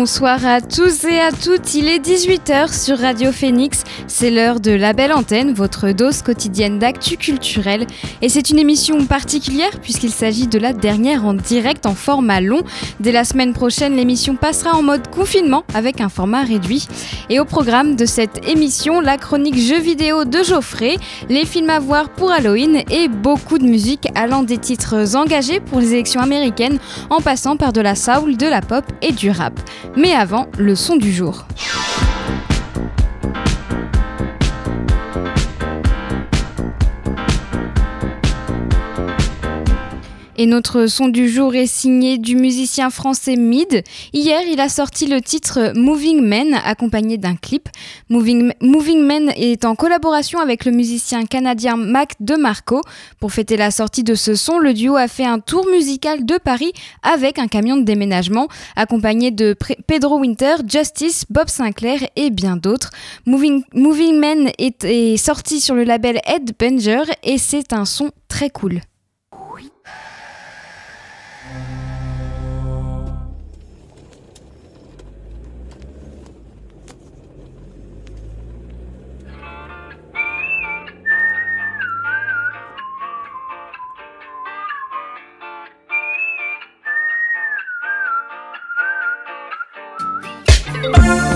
Bonsoir à tous et à toutes, il est 18h sur Radio Phoenix, c'est l'heure de La Belle Antenne, votre dose quotidienne d'actu culturel. Et c'est une émission particulière puisqu'il s'agit de la dernière en direct en format long. Dès la semaine prochaine, l'émission passera en mode confinement avec un format réduit. Et au programme de cette émission, la chronique jeux vidéo de Geoffrey, les films à voir pour Halloween et beaucoup de musique allant des titres engagés pour les élections américaines en passant par de la soul, de la pop et du rap. Mais avant, le son du jour. Et notre son du jour est signé du musicien français Mid. Hier, il a sorti le titre Moving Men accompagné d'un clip. Moving, Men est en collaboration avec le musicien canadien Mac DeMarco. Pour fêter la sortie de ce son, le duo a fait un tour musical de Paris avec un camion de déménagement accompagné de Pedro Winter, Justice, Bob Sinclair et bien d'autres. Moving, Moving Men est, est sorti sur le label Headbanger et c'est un son très cool. Bye.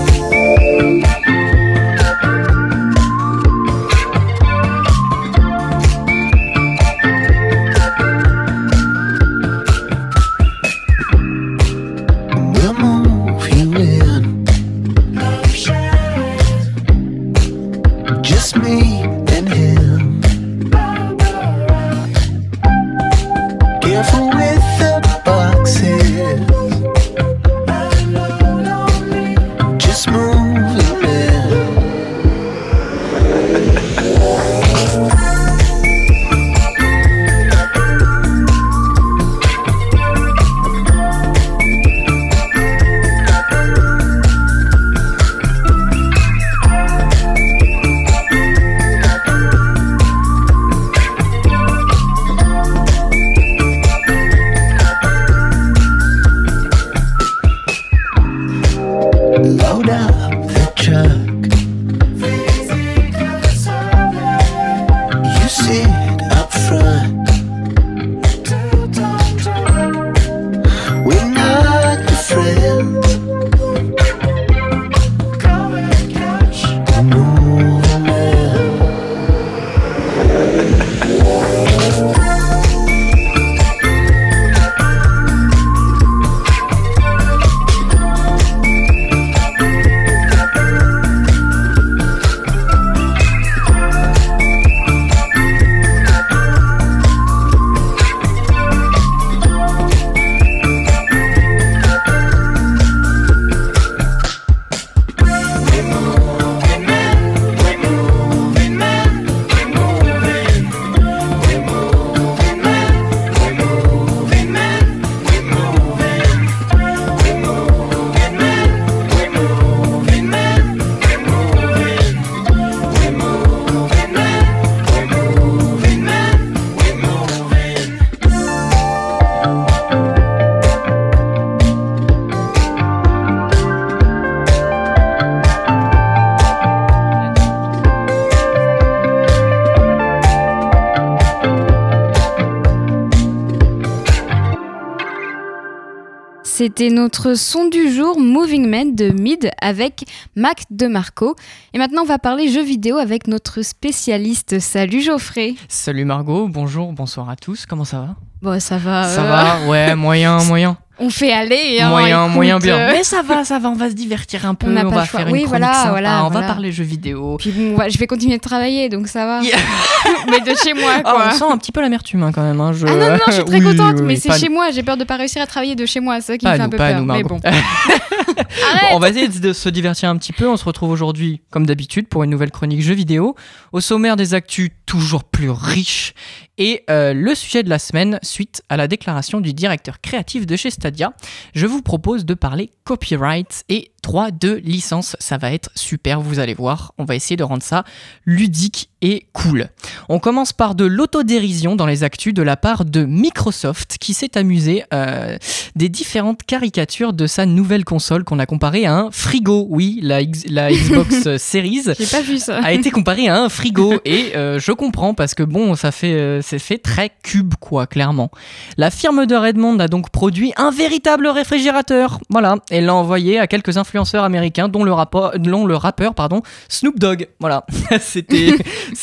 C'était notre son du jour Moving Man de Mid avec Mac DeMarco. Et maintenant, on va parler jeux vidéo avec notre spécialiste. Salut Geoffrey. Salut Margot, bonjour, bonsoir à tous. Comment ça va? Bon, ça va. Ça va, ouais, moyen, moyen. On fait aller. Hein, moyen, écoute, moyen bien. euh, Mais ça va, ça va, on va se divertir un peu. On va faire une Oui, voilà, sympa, voilà, on va parler jeux vidéo. Puis bon, ouais, je vais continuer de travailler, donc ça va. Yeah. mais de chez moi, Ah, quoi. on sent un petit peu l'amertume hein, quand même. hein, je- Ah non, non, je suis très Oui, contente, oui, mais c'est chez nous. moi. J'ai peur de pas réussir à travailler de chez moi, c'est ça qui Pas me fait un peu pas peur. nous, mais bon. Arrête On va essayer de se divertir un petit peu. On se retrouve aujourd'hui, comme d'habitude, pour une nouvelle chronique jeux vidéo. Au sommaire des actus toujours plus riches. Et euh, le sujet de la semaine, suite à la déclaration du directeur créatif de chez Stadia, je vous propose de parler copyright et droit de licence. Ça va être super, vous allez voir. On va essayer de rendre ça ludique et cool. On commence par de l'autodérision dans les actus de la part de Microsoft qui s'est amusé euh, des différentes caricatures de sa nouvelle console qu'on a comparée à un frigo. Oui, la, X- la Xbox Series pas vu ça. a été comparée à un frigo et euh, je comprends parce que bon ça fait c'est fait très cube quoi clairement. La firme de Redmond a donc produit un véritable réfrigérateur. Voilà, et l'a envoyé à quelques influenceurs américains dont le rapport dont le rappeur pardon Snoop Dogg. Voilà, c'était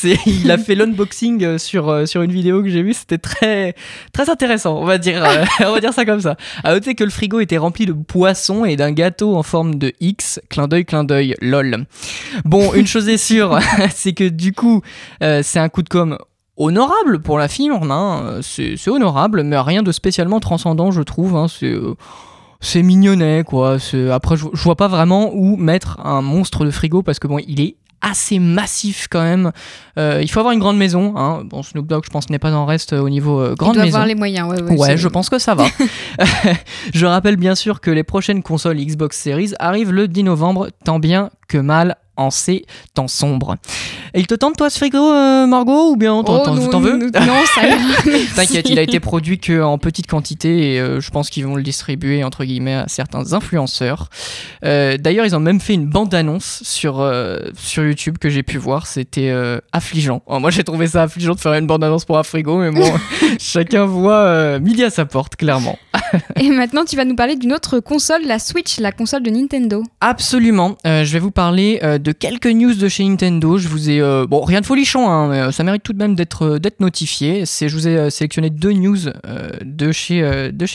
il a fait l'unboxing euh, sur euh, sur une vidéo que j'ai vue, c'était très très intéressant, on va dire euh, on va dire ça comme ça. À noter que le frigo était rempli de poissons et d'un gâteau en forme de X, clin d'œil clin d'œil lol. Bon, une chose est sûre, c'est que du coup, euh, c'est un coup de com honorable pour la firme, hein. Euh, c'est honorable, mais rien de spécialement transcendant, je trouve. hein. C'est euh, c'est mignonnet, quoi. Après, je, je vois pas vraiment où mettre un monstre de frigo parce que bon, il est assez massif quand même. Euh, il faut avoir une grande maison. Hein. Bon, Snoop Dogg, je pense, n'est pas en reste au niveau euh, Il grande doit maison. avoir les moyens, ouais. Ouais, Ouais, je pense que ça va. je rappelle bien sûr que les prochaines consoles Xbox Series arrivent le 10 novembre, tant bien que mal en ces temps sombres. Et il te tente toi ce frigo, euh, Margot, ou bien t'en Oh, t'en- veux non, ça. T'inquiète, il a été produit que en petite quantité et euh, je pense qu'ils vont le distribuer entre guillemets à certains influenceurs. Euh, D'ailleurs, ils ont même fait une bande-annonce sur, sur YouTube que j'ai pu voir. C'était affligeant. Oh, moi, j'ai trouvé ça affligeant de faire une bande-annonce pour un frigo, mais bon, chacun voit midi à sa porte, clairement. Et maintenant, tu vas nous parler d'une autre console, la Switch, la console de Nintendo. Absolument. Je vais vous parler de quelques news de chez Nintendo. Je vous ai euh, bon rien de folichon, hein, mais euh, ça mérite tout de même d'être euh, notifié. Je vous ai sélectionné deux news de chez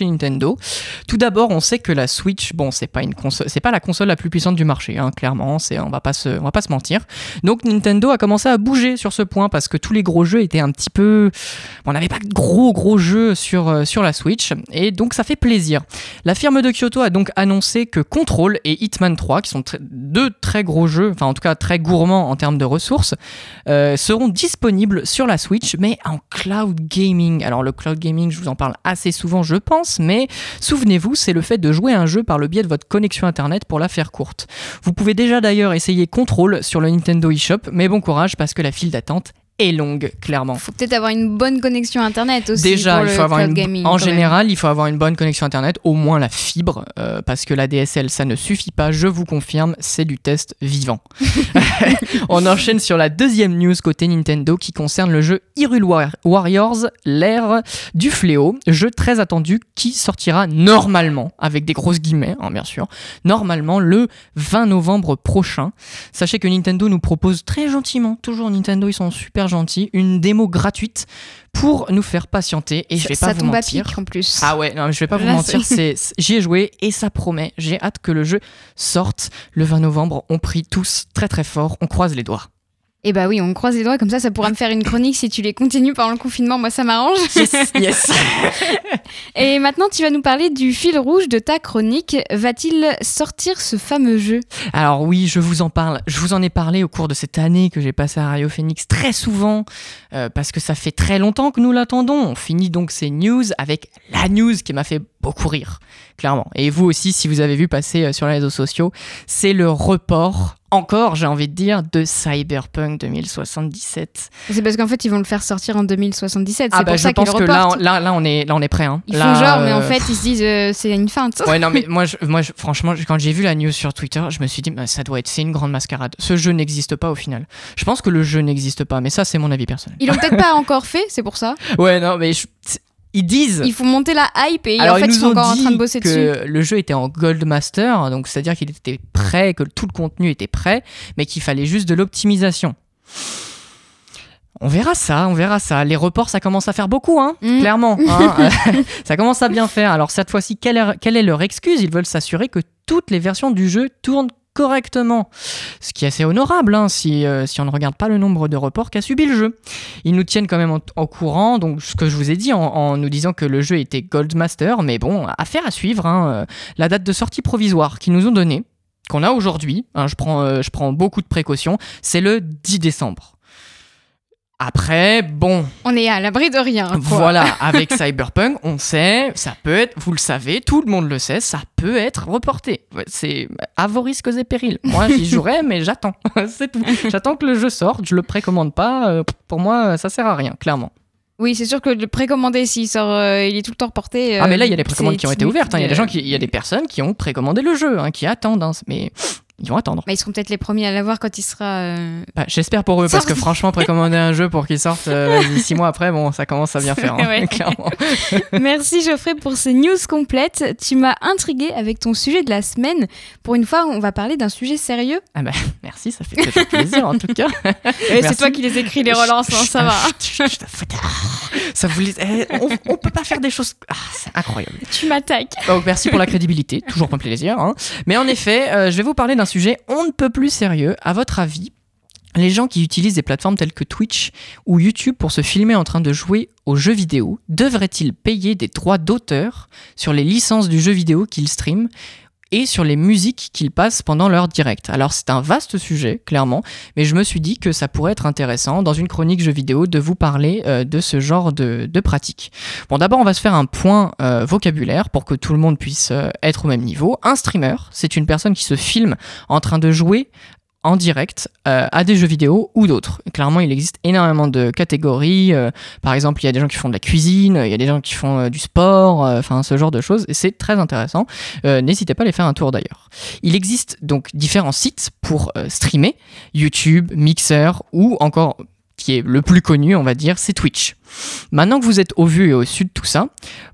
Nintendo. Tout d'abord, on sait que la Switch, bon, c'est pas pas la console la plus puissante du marché, hein, clairement. On va pas se va pas se mentir. Donc Nintendo a commencé à bouger sur ce point parce que tous les gros jeux étaient un petit peu, on n'avait pas de gros gros jeux sur sur la Switch et donc ça fait plaisir. La firme de Kyoto a donc annoncé que Control et Hitman 3, qui sont deux très gros jeux, enfin en tout cas très gourmands en termes de ressources, euh, seront disponibles sur la Switch, mais en cloud gaming. Alors le cloud gaming, je vous en parle assez souvent, je pense, mais souvenez-vous, c'est le fait de jouer un jeu par le biais de votre connexion Internet pour la faire courte. Vous pouvez déjà d'ailleurs essayer Control sur le Nintendo eShop, mais bon courage parce que la file d'attente est longue, clairement. Faut peut-être avoir une bonne connexion internet aussi. Déjà, pour il le faut avoir cloud une, gaming, en même. général, il faut avoir une bonne connexion internet, au moins la fibre, euh, parce que la DSL, ça ne suffit pas. Je vous confirme, c'est du test vivant. On enchaîne sur la deuxième news côté Nintendo qui concerne le jeu Hyrule War- Warriors, l'ère du fléau, jeu très attendu qui sortira normalement, avec des grosses guillemets, hein, bien sûr, normalement le 20 novembre prochain. Sachez que Nintendo nous propose très gentiment, toujours Nintendo, ils sont super gentils, une démo gratuite pour nous faire patienter. Et je Ça- vais ça pas vous tombe à mentir. pic en plus. Ah ouais, non, je vais pas vous mentir, j'y ai joué et ça promet. J'ai hâte que le jeu sorte le 20 novembre. On prie tous très très fort, on croise les doigts. Et bah oui, on croise les doigts comme ça, ça pourra me faire une chronique si tu les continues pendant le confinement. Moi, ça m'arrange. Yes, yes. Et maintenant, tu vas nous parler du fil rouge de ta chronique. Va-t-il sortir ce fameux jeu? Alors oui, je vous en parle. Je vous en ai parlé au cours de cette année que j'ai passée à Radio Phoenix très souvent euh, parce que ça fait très longtemps que nous l'attendons. On finit donc ces news avec la news qui m'a fait beaucoup rire, clairement. Et vous aussi, si vous avez vu passer euh, sur les réseaux sociaux, c'est le report. Encore, j'ai envie de dire, de Cyberpunk 2077. C'est parce qu'en fait, ils vont le faire sortir en 2077. C'est Ah bah pour je ça pense le que là, là, là, on est, là, on est prêt. Hein. Ils Là, font genre, mais euh, en fait, ils se disent euh, c'est une feinte. Ouais, non, mais moi, je, moi je- franchement, quand j'ai vu la news sur Twitter, je me suis dit, bah, ça doit être, c'est une grande mascarade. Ce jeu n'existe pas au final. Je pense que le jeu n'existe pas, mais ça, c'est mon avis personnel. Ils l'ont peut-être pas encore fait, c'est pour ça. Ouais, non, mais je- ils disent. Il faut monter la hype et Alors, en fait, ils sont ont encore en train de bosser que dessus. le jeu était en Gold Master, donc c'est-à-dire qu'il était prêt, que tout le contenu était prêt, mais qu'il fallait juste de l'optimisation. On verra ça, on verra ça. Les reports, ça commence à faire beaucoup, hein, Mm. clairement. hein. ça commence à bien faire. Alors cette fois-ci, quelle est leur excuse? Ils veulent s'assurer que toutes les versions du jeu tournent correctement. Ce qui est assez honorable hein, si, euh, si on ne regarde pas le nombre de reports qu'a subi le jeu. Ils nous tiennent quand même en- courant, donc ce que je vous ai dit en, en nous disant que le jeu était Goldmaster, mais bon, affaire à suivre. hein, euh, la date de sortie provisoire qu'ils nous ont donnée, qu'on a aujourd'hui, hein, je, prends, euh, je prends beaucoup de précautions, c'est le 10 décembre. Après, bon, On est à l'abri de rien. quoi. voilà, avec Cyberpunk, on sait, ça peut être, vous le savez, tout le monde le sait, ça peut être reporté. C'est à vos risques et périls. Moi, j'y jouerai, mais j'attends. C'est tout. J'attends que le jeu sorte, je le précommande pas. euh, Pour moi, ça sert à rien, clairement. Oui, c'est sûr que le précommandé, s'il sort, euh, il est tout le temps reporté. ah, mais euh, là, il y a des précommandes c'est qui ont été ouvertes. hein. Il y a des gens qui, il y a des personnes qui ont précommandé le jeu, hein, qui attendent. hein. Mais ils vont attendre. Bah, ils seront peut-être les premiers à l'avoir quand il sera. euh, Bah, J'espère pour eux, parce que franchement, précommander un jeu pour qu'il sorte euh, six mois après, bon, ça commence à bien faire, hein, Ouais. clairement. Merci Geoffrey pour ces news complètes. Tu m'as intrigué avec ton sujet de la semaine. Pour une fois, on va parler d'un sujet sérieux. Ah bah, merci, ça fait toujours plaisir en tout cas. C'est toi qui les écris, les relances, hein, ça va. Ça vous eh, on, on peut pas faire des choses. Ah, c'est incroyable. tu m'attaques. Donc merci pour la crédibilité, toujours un plaisir. hein. Mais en effet, euh, je vais vous parler d'un sujet on ne peut plus sérieux. À votre avis, les gens qui utilisent des plateformes telles que Twitch ou YouTube pour se filmer en train de jouer aux jeux vidéo devraient-ils payer des droits d'auteur sur les licences du jeu vidéo qu'ils streament et sur les musiques qu'ils passent pendant leur direct. Alors c'est un vaste sujet, clairement, mais je me suis dit que ça pourrait être intéressant dans une chronique jeu vidéo de vous parler euh, de ce genre de, de pratique. Bon d'abord on va se faire un point euh, vocabulaire pour que tout le monde puisse euh, être au même niveau. Un streamer, c'est une personne qui se filme en train de jouer en direct euh, à des jeux vidéo ou d'autres. Clairement, il existe énormément de catégories. euh, par exemple, il y a des gens qui font de la cuisine, il y a des gens qui font euh, du sport, enfin ce genre de choses. C'est très intéressant. N'hésitez pas à aller faire un tour d'ailleurs. Il existe donc différents sites pour streamer YouTube, Mixer ou encore qui est le plus connu, on va dire, c'est Twitch. Maintenant que vous êtes au vu et au su de tout ça,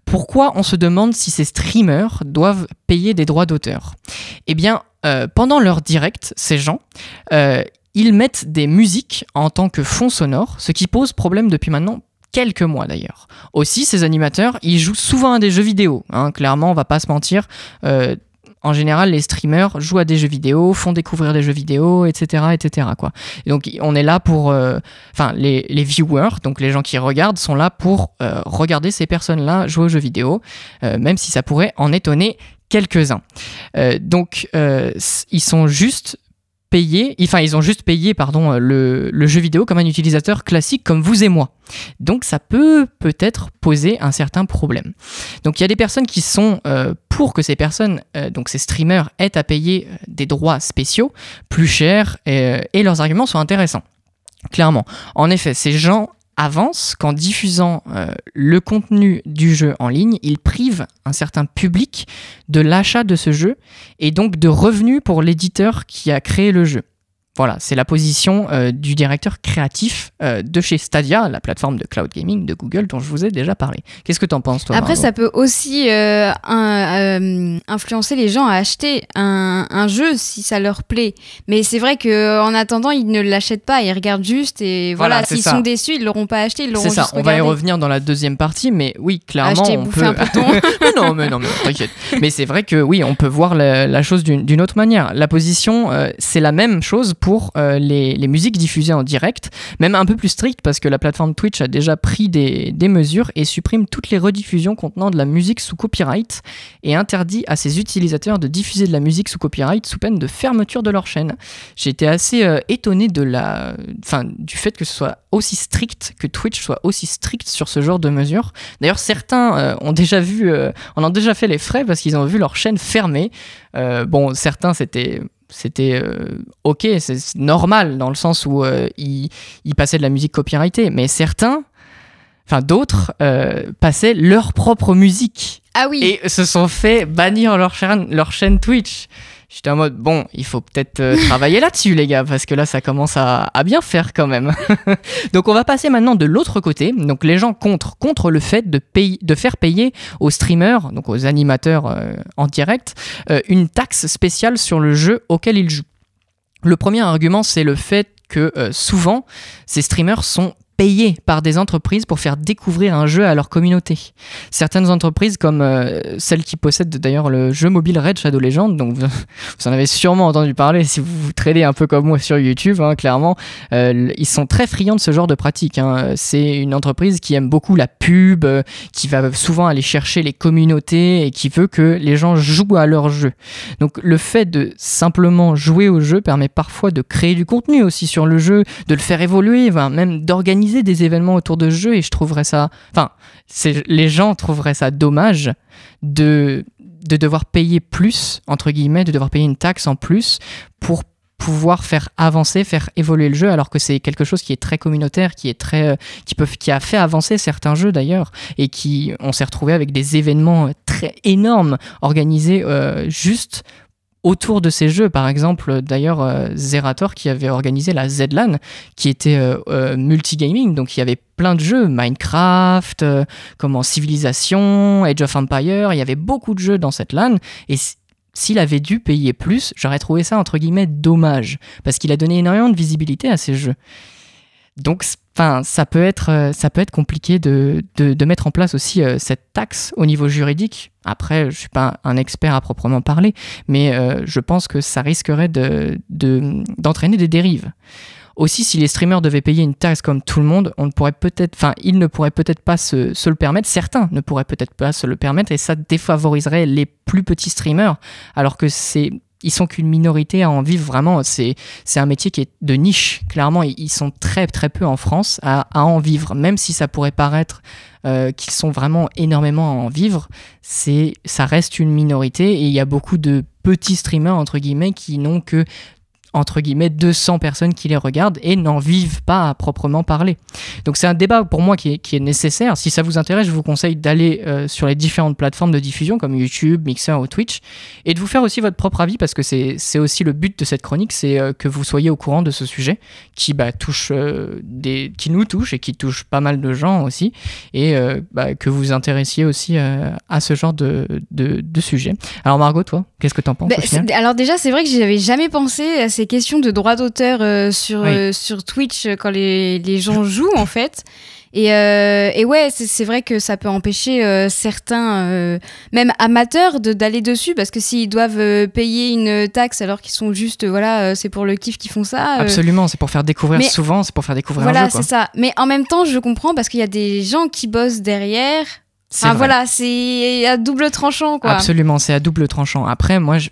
pourquoi on se demande si ces streamers doivent payer des droits d'auteur? Eh bien, euh, pendant leur direct, ces gens, euh, ils mettent des musiques en tant que fond sonore, ce qui pose problème depuis maintenant quelques mois d'ailleurs. Aussi, ces animateurs, ils jouent souvent à des jeux vidéo. hein. clairement, on va pas se mentir. euh, en général, les streamers jouent à des jeux vidéo, font découvrir des jeux vidéo, etc., etc. Donc, on est là pour, euh, enfin, les, viewers, donc les gens qui regardent, sont là pour euh, regarder ces personnes-là jouer aux jeux vidéo, euh, même si ça pourrait en étonner quelques-uns. Donc, ils sont juste payés, enfin, ils ont juste payé, pardon, euh, le, jeu vidéo comme un utilisateur classique comme vous et moi. Donc, ça peut peut-être poser un certain problème. Donc, il y a des personnes qui sont euh, pour que ces personnes, euh, donc ces streamers, aient à payer des droits spéciaux plus chers euh, et leurs arguments sont intéressants. Clairement. En effet, ces gens avancent qu'en diffusant euh, le contenu du jeu en ligne, ils privent un certain public de l'achat de ce jeu et donc de revenus pour l'éditeur qui a créé le jeu. Voilà, c'est la position euh, du directeur créatif euh, de chez Stadia, la plateforme de cloud gaming de Google dont je vous ai déjà parlé. Qu'est-ce que t'en penses toi Après, Margot ça peut aussi euh, un- influencer les gens à acheter un, un jeu si ça leur plaît. Mais c'est vrai que en attendant, ils ne l'achètent pas, ils regardent juste et Voilà, s'ils sont déçus, ils l'auront pas acheté, ils l'auront C'est ça, on va y revenir dans la deuxième partie, mais oui, clairement, Acheter, on peut... un mais non, mais non, mais t'inquiète. Mais c'est vrai que oui, on peut voir la, la chose d'une autre manière. La position, c'est la même chose pour euh, les, musiques diffusées en direct, même un peu plus stricte parce que la plateforme Twitch a déjà pris des, mesures et supprime toutes les rediffusions contenant de la musique sous copyright et interdit à ses utilisateurs de diffuser de la musique sous copyright sous peine de fermeture de leur chaîne. J'ai été assez euh, étonné du fait que ce soit aussi strict, que Twitch soit aussi strict sur ce genre de mesures. D'ailleurs, certains euh, ont déjà vu, en ont déjà fait les frais parce qu'ils ont vu leur chaîne fermée. Bon, certains c'était c'était euh, ok, c'est normal dans le sens où euh, ils, ils passaient de la musique copyrightée, mais certains, enfin d'autres, euh, passaient leur propre musique Ah oui. et se sont fait bannir leur chaîne, leur chaîne Twitch. J'étais en mode, bon, il faut peut-être euh, travailler là-dessus, les gars, parce que là, ça commence à, bien faire quand même. donc, on va passer maintenant de l'autre côté. Donc, les gens contre, contre le fait de, de faire payer aux streamers, donc aux animateurs euh, en direct, euh, une taxe spéciale sur le jeu auquel ils jouent. Le premier argument, c'est le fait que souvent, ces streamers sont payés par des entreprises pour faire découvrir un jeu à leur communauté. Certaines entreprises, comme euh, celle qui possède d'ailleurs le jeu mobile Red Shadow Legend, donc vous, en avez sûrement entendu parler si vous vous tradez un peu comme moi sur YouTube, hein, clairement, euh, ils sont très friands de ce genre de pratique. Hein. C'est une entreprise qui aime beaucoup la pub, euh, qui va souvent aller chercher les communautés et qui veut que les gens jouent à leur jeu. Donc le fait de simplement jouer au jeu permet parfois de créer du contenu aussi sur le jeu, de le faire évoluer, même d'organiser des événements autour de jeux et je trouverais ça. Enfin, les gens trouveraient ça dommage de, de devoir payer plus, entre guillemets, de devoir payer une taxe en plus pour pouvoir faire avancer, faire évoluer le jeu, alors que c'est quelque chose qui est très communautaire, qui est très, euh, qui peut, qui a fait avancer certains jeux d'ailleurs, et qui, on s'est retrouvé avec des événements très énormes organisés euh, juste autour de ces jeux. Par exemple, d'ailleurs, euh, Zerator qui avait organisé la ZLAN, qui était euh, euh, multigaming, donc il y avait plein de jeux, Minecraft, comment Civilization, Age of Empire, il y avait beaucoup de jeux dans cette LAN, et s'il avait dû payer plus, j'aurais trouvé ça entre guillemets dommage, parce qu'il a donné énormément de visibilité à ces jeux. Donc, enfin, ça peut être, euh, ça peut être compliqué de, de, mettre en place aussi euh, cette taxe au niveau juridique. Après, je suis pas un expert à proprement parler, mais euh, je pense que ça risquerait de, d'entraîner des dérives. Aussi, si les streamers devaient payer une taxe comme tout le monde, on ne pourrait peut-être, enfin, ils ne pourraient peut-être pas se, se, le permettre. Certains ne pourraient peut-être pas se le permettre, et ça défavoriserait les plus petits streamers, alors que c'est ils sont qu'une minorité à en vivre vraiment. C'est, un métier qui est de niche. Clairement, ils sont très très peu en France à, en vivre. Même si ça pourrait paraître euh, qu'ils sont vraiment énormément à en vivre, ça reste une minorité et il y a beaucoup de petits streamers entre guillemets qui n'ont que entre guillemets 200 personnes qui les regardent et n'en vivent pas à proprement parler. Donc c'est un débat pour moi qui est, qui est, nécessaire. Si ça vous intéresse, je vous conseille d'aller euh, sur les différentes plateformes de diffusion comme YouTube, Mixer ou Twitch et de vous faire aussi votre propre avis parce que c'est aussi le but de cette chronique, c'est euh, que vous soyez au courant de ce sujet qui bah, touche euh, des, qui nous touche et qui touche pas mal de gens aussi et bah, que vous vous intéressiez aussi à ce genre de, de, de, sujet. Alors Margot, toi, qu'est-ce que tu en penses bah, Alors déjà, c'est vrai que j'avais jamais pensé à ces questions de droit d'auteur euh, sur, euh, sur Twitch euh, quand les, les, gens jouent, en fait. Et, et ouais, c'est vrai que ça peut empêcher certains, même amateurs, d'aller dessus, parce que s'ils doivent payer une taxe alors qu'ils sont juste, voilà, c'est pour le kiff qu'ils font ça. Absolument, c'est pour faire découvrir souvent, c'est pour faire découvrir voilà. Voilà, c'est ça. Mais en même temps, je comprends parce qu'il y a des gens qui bossent derrière ah, voilà, c'est à double tranchant quoi. Absolument, c'est à double tranchant. Après, moi, je,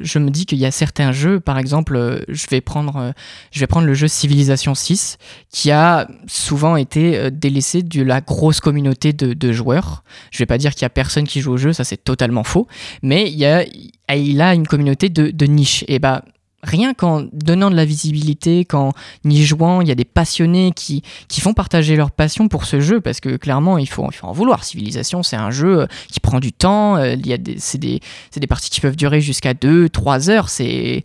je me dis qu'il y a certains jeux, par exemple, euh, je vais prendre, euh, je vais prendre le jeu Civilization 6, qui a souvent été euh, délaissé de la grosse communauté de, joueurs. Je vais pas dire qu'il y a personne qui joue au jeu, ça c'est totalement faux, mais il y a, il a une communauté de, de niche. Et bah rien qu'en donnant de la visibilité, qu'en y jouant, il y a des passionnés qui, qui font partager leur passion pour ce jeu, parce que clairement, il faut, il faut en vouloir. Civilisation, c'est un jeu euh, qui prend du temps, euh, il y a des, c'est, des, des parties qui peuvent durer jusqu'à 2-3 heures, c'est...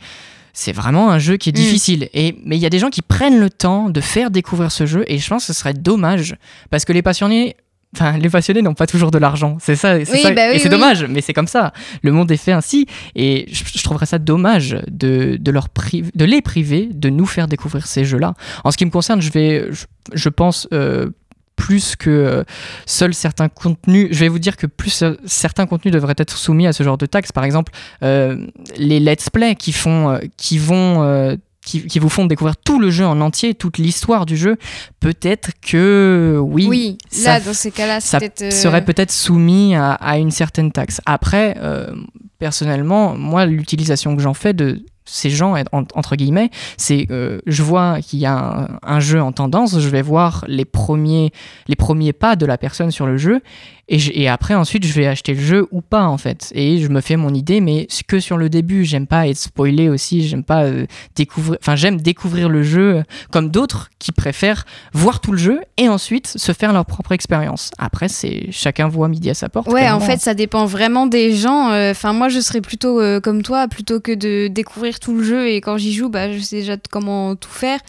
C'est vraiment un jeu qui est mm. difficile. Et, mais il y a des gens qui prennent le temps de faire découvrir ce jeu et je pense que ce serait dommage parce que les passionnés Enfin, les passionnés n'ont pas toujours de l'argent. C'est ça, c'est. Bah et c'est dommage, mais c'est comme ça. Le monde est fait ainsi. Et je, trouverais ça dommage de, de, leur de les priver de nous faire découvrir ces jeux-là. En ce qui me concerne, je vais, je, pense. Euh, plus que euh, seuls certains contenus, je vais vous dire que plus euh, certains contenus devraient être soumis à ce genre de taxes. Par exemple, les let's play qui font, qui vont qui, vous font découvrir tout le jeu en entier, toute l'histoire du jeu, peut-être que oui. Oui, là, dans ces cas-là, ça euh, serait peut-être soumis à, une certaine taxe. Après, euh, personnellement, moi, l'utilisation que j'en fais de ces gens, entre guillemets, c'est euh, je vois qu'il y a un, jeu en tendance, je vais voir les premiers, les premiers pas de la personne sur le jeu, et, après ensuite je vais acheter le jeu ou pas en fait. Et je me fais mon idée, mais que sur le début, j'aime pas être spoilé aussi, j'aime pas euh, découvrir, enfin j'aime découvrir le jeu comme d'autres qui préfèrent voir tout le jeu et ensuite se faire leur propre expérience. Après, c'est chacun voit midi à sa porte. Ouais, en fait, ça dépend vraiment des gens. Euh, enfin, moi, je serais plutôt comme toi, plutôt que de découvrir tout le jeu et quand j'y joue, bah, je sais déjà comment tout faire.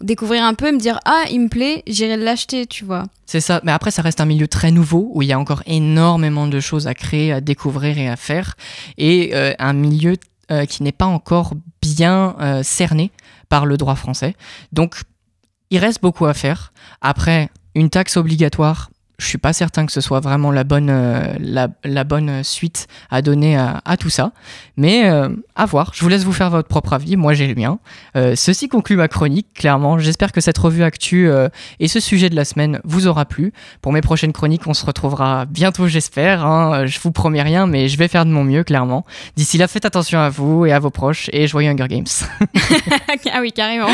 Découvrir un peu, me dire ah il me plaît, j'irai l'acheter, tu vois. C'est ça, mais après ça reste un milieu très nouveau où il y a encore énormément de choses à créer, à découvrir et à faire, et euh, un milieu euh, qui n'est pas encore bien euh, cerné par le droit français. Donc il reste beaucoup à faire. Après, une taxe obligatoire, je suis pas certain que ce soit vraiment la bonne, euh, la, bonne suite à donner à, tout ça. Mais euh, à voir. Je vous laisse vous faire votre propre avis. Moi, j'ai le mien. Euh, ceci conclut ma chronique, clairement. J'espère que cette revue actu et ce sujet de la semaine vous aura plu. Pour mes prochaines chroniques, on se retrouvera bientôt, j'espère. Hein. Je vous promets rien, mais je vais faire de mon mieux, clairement. D'ici là, faites attention à vous et à vos proches et joyeux Hunger Games. ah oui, carrément.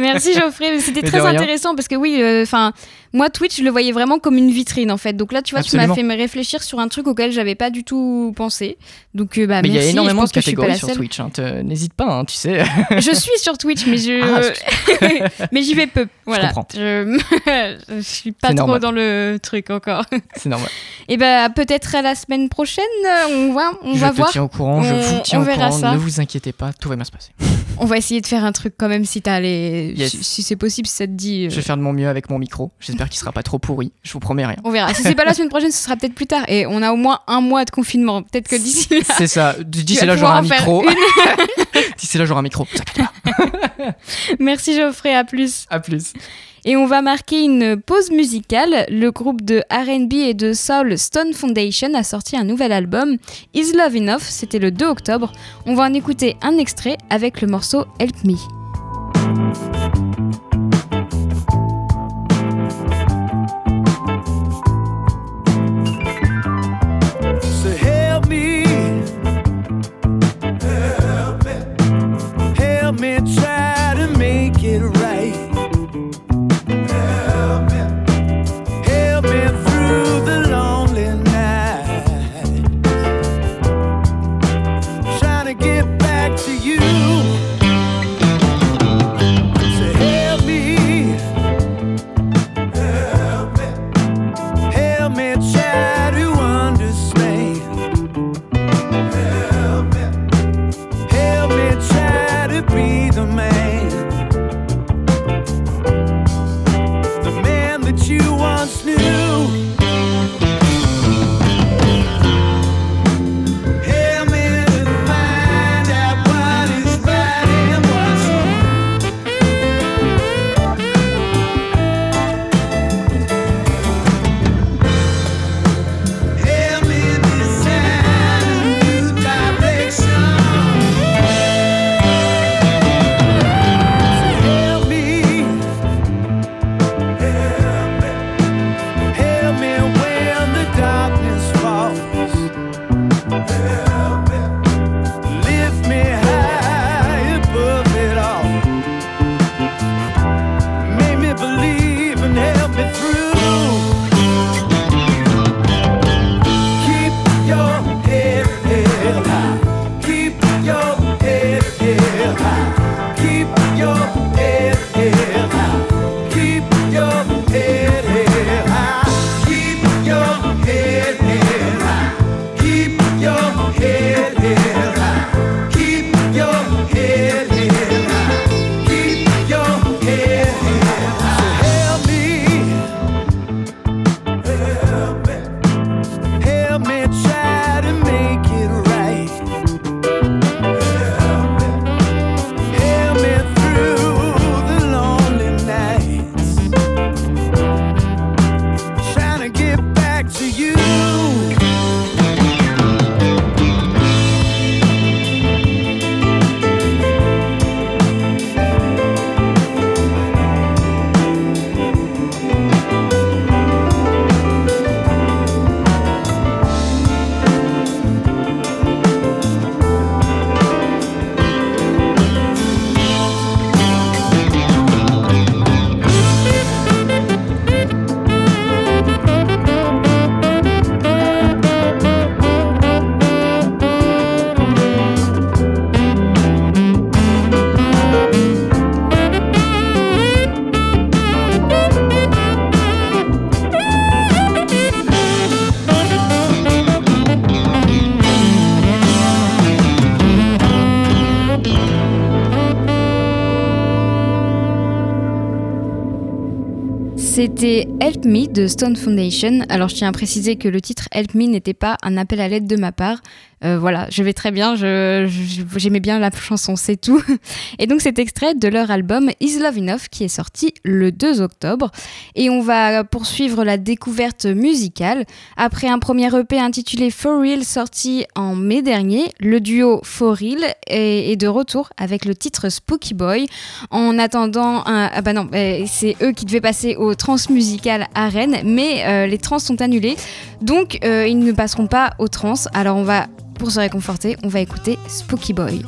Merci Geoffrey. C'était très intéressant parce que oui, enfin, moi, Twitch, je le voyais vraiment comme une vitrine en fait. Donc là, tu vois, tu m'as fait me réfléchir sur un truc auquel j'avais pas du tout pensé. Donc, euh, bah, mais il y a énormément de catégories sur Twitch. Hein. N'hésite pas, hein, tu sais. je suis sur Twitch, mais je, ah, mais j'y vais peu. Voilà. Je, je... suis pas trop dans le truc encore. C'est normal. Et bah peut-être à la semaine prochaine, on va, on je va te voir. Tiens au courant, je vous tiens au courant. Ça. Ne vous inquiétez pas, tout va bien se passer. on va essayer de faire un truc quand même si t'as les, si, c'est possible, si ça te dit. Je vais faire de mon mieux avec mon micro. J'espère qu'il sera pas trop pourri. Je vous promets rien. On verra. Si c'est pas la semaine prochaine, ce sera peut-être plus tard. Et on a au moins un mois de confinement. Peut-être que d'ici là. C'est ça. D'ici là, j'aurai un micro. d'ici là, j'aurai un micro. Merci Geoffrey. À plus. À plus. Et on va marquer une pause musicale. Le groupe de RB et de soul Stone Foundation a sorti un nouvel album, Is Love Enough, c'était le 2 octobre. On va en écouter un extrait avec le morceau Help Me. chance. C'était Help Me de Stone Foundation. Alors je tiens à préciser que le titre Help Me n'était pas un appel à l'aide de ma part. Euh, voilà, je vais très bien, j'aimais bien la chanson, c'est tout. Et donc cet extrait de leur album Is Love Enough qui est sorti le 2 octobre. Et on va poursuivre la découverte musicale. Après un premier EP intitulé For Real sorti en mai dernier, le duo For Real est, de retour avec le titre Spooky Boy. En attendant, un, ah bah non, c'est eux qui devaient passer au Transmusical à Rennes, mais euh, les trans sont annulés. Donc euh, ils ne passeront pas au trans. Alors on va pour se réconforter, on va écouter Spooky Boy.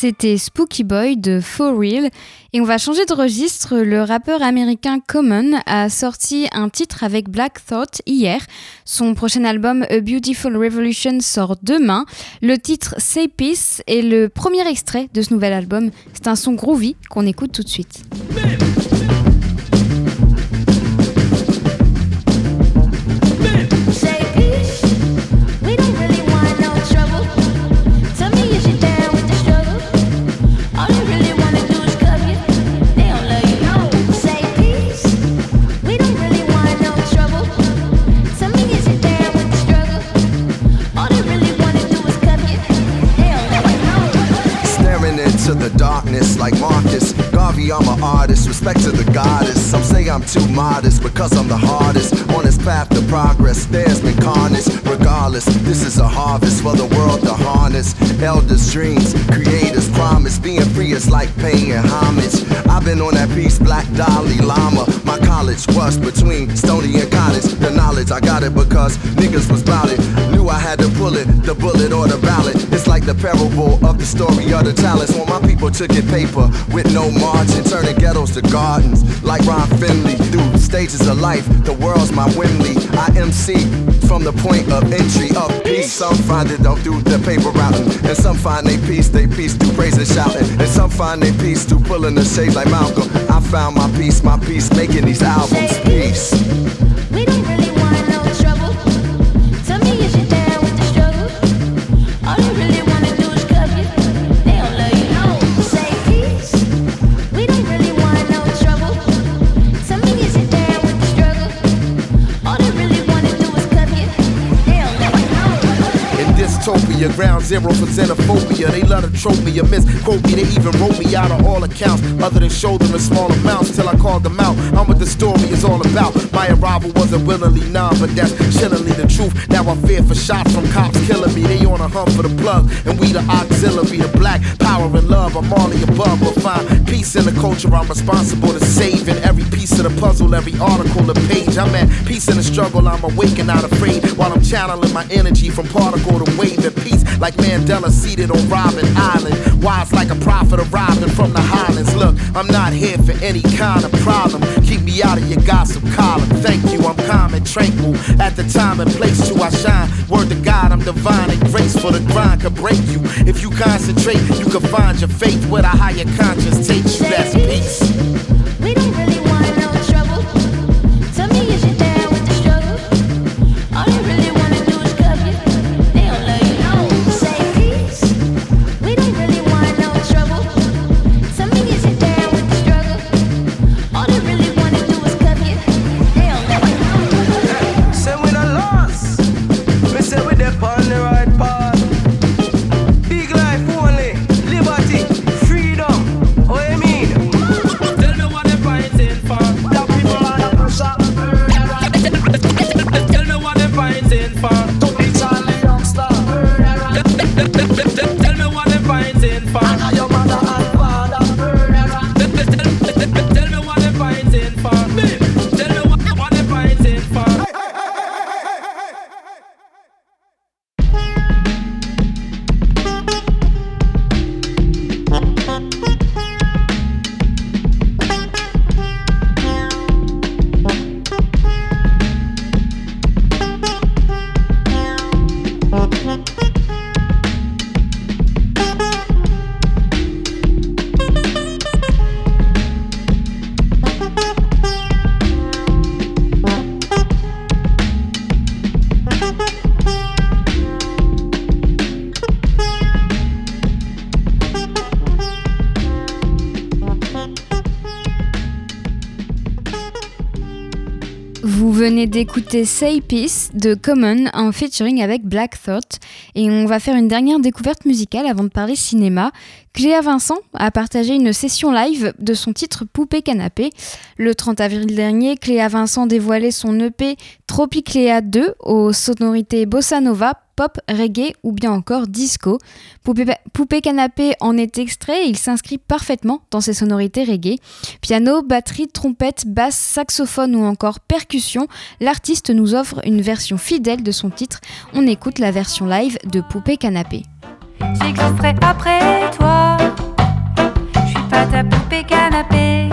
C'était Spooky Boy de For Real. Et on va changer de registre. Le rappeur américain Common a sorti un titre avec Black Thought hier. Son prochain album A Beautiful Revolution sort demain. Le titre Say Peace est le premier extrait de ce nouvel album. C'est un son groovy qu'on écoute tout de suite. I'm an artist. Respect to the goddess. I'm too modest because I'm the hardest. On this path to progress, there's been carnage. Regardless, this is a harvest for the world to harness. Elders' dreams, creators' promise. Being free is like paying homage. I've been on that piece, Black Dolly Llama. My college was between Stony and College. The knowledge, I got it because niggas was bout it. Knew I had to pull it, the bullet or the ballot. It's like the parable of the story of the talents. When my people took it paper with no margin, turning ghettos to gardens. Like Ron Finley, through stages of life, the world's my Wembley. I MC from the point of entry of peace. Some find it don't do the paper routing, and some find they peace, they peace through praise and shouting, and some find they peace through pulling the shade like Malcolm. I found my peace, my peace, making these albums. Peace. Dystopia, ground zero for xenophobia. They love to trope me or misquote me. They even wrote me out of all accounts, other than show them in small amounts till I called them out. I'm what the story is all about. My arrival wasn't willingly none, but that's chillingly the truth. Now I fear for shots from cops killing me. They on a hunt for the plug, and we the auxiliary, the black power and love. I'm all the above, but find peace in the culture. I'm responsible to saving every piece of the puzzle, every article, the page. I'm at peace in the struggle. I'm awake and not afraid while I'm channeling my energy from particle to wave peace like Mandela seated on Robin Island. Wise like a prophet arriving from the highlands. Look, I'm not here for any kind of problem. Keep me out of your gossip column. Thank you, I'm calm and tranquil. At the time and place to I shine. Word to God, I'm divine and graceful. The grind could break you. If you concentrate, you can find your faith where the higher conscience takes you. That's peace. D'écouter Say Peace de Common en featuring avec Black Thought et on va faire une dernière découverte musicale avant de parler cinéma. Cléa Vincent a partagé une session live de son titre Poupée Canapé. Le 30 avril dernier, Cléa Vincent dévoilait son EP Tropicléa 2 aux sonorités bossa nova, pop, reggae ou bien encore disco. Poupée, Poupée Canapé en est extrait et il s'inscrit parfaitement dans ses sonorités reggae. Piano, batterie, trompette, basse, saxophone ou encore percussion, l'artiste nous offre une version fidèle de son titre. On écoute la version live de Poupée Canapé. J'existerai après toi. Je suis pas ta poupée canapé.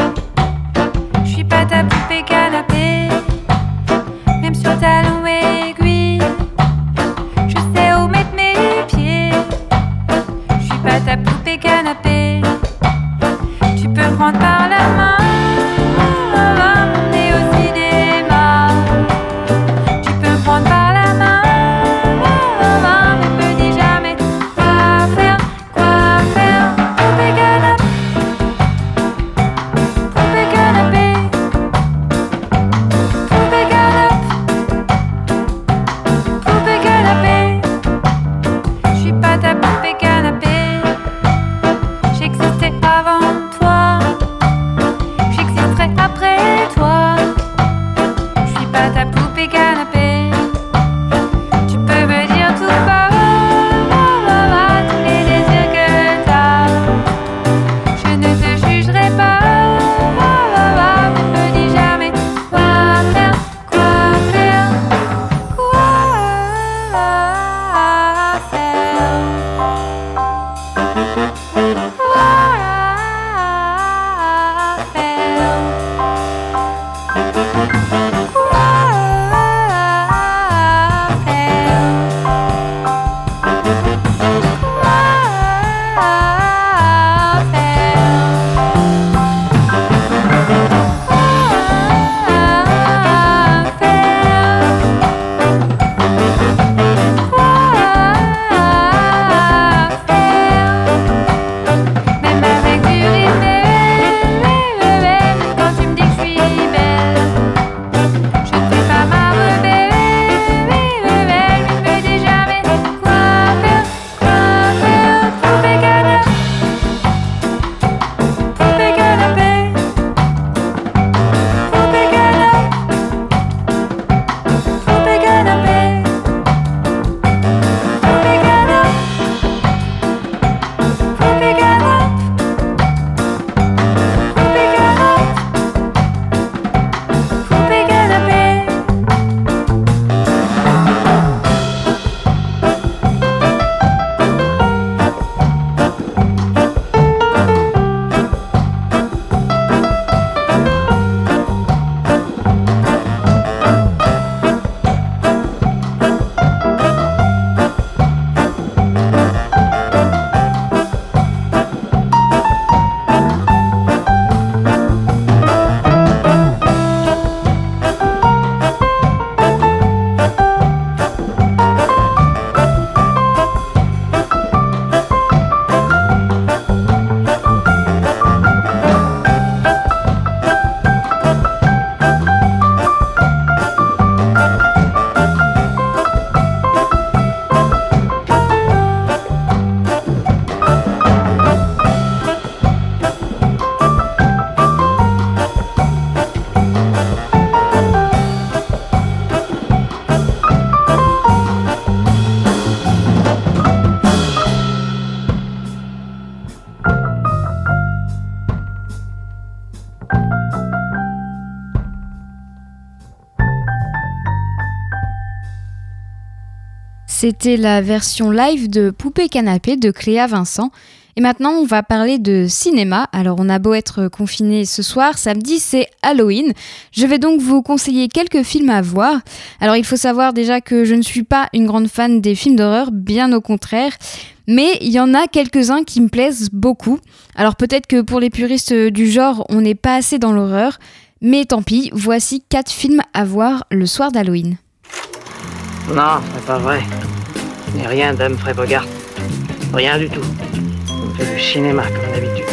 Je suis pas ta poupée canapé. Même sur talon aiguille, je sais où mettre mes pieds. Je suis pas ta poupée canapé. Tu peux prendre par C'était la version live de Poupée Canapé de Cléa Vincent. Et maintenant, on va parler de cinéma. Alors, on a beau être confiné ce soir, samedi, c'est Halloween. Je vais donc vous conseiller quelques films à voir. Alors, il faut savoir déjà que je ne suis pas une grande fan des films d'horreur, bien au contraire. Mais il y en a quelques-uns qui me plaisent beaucoup. Alors, peut-être que pour les puristes du genre, on n'est pas assez dans l'horreur. Mais tant pis, voici quatre films à voir le soir d'Halloween. Non, c'est pas vrai. N'est rien d'Humphrey Bogart. Rien du tout. On fait du cinéma comme d'habitude.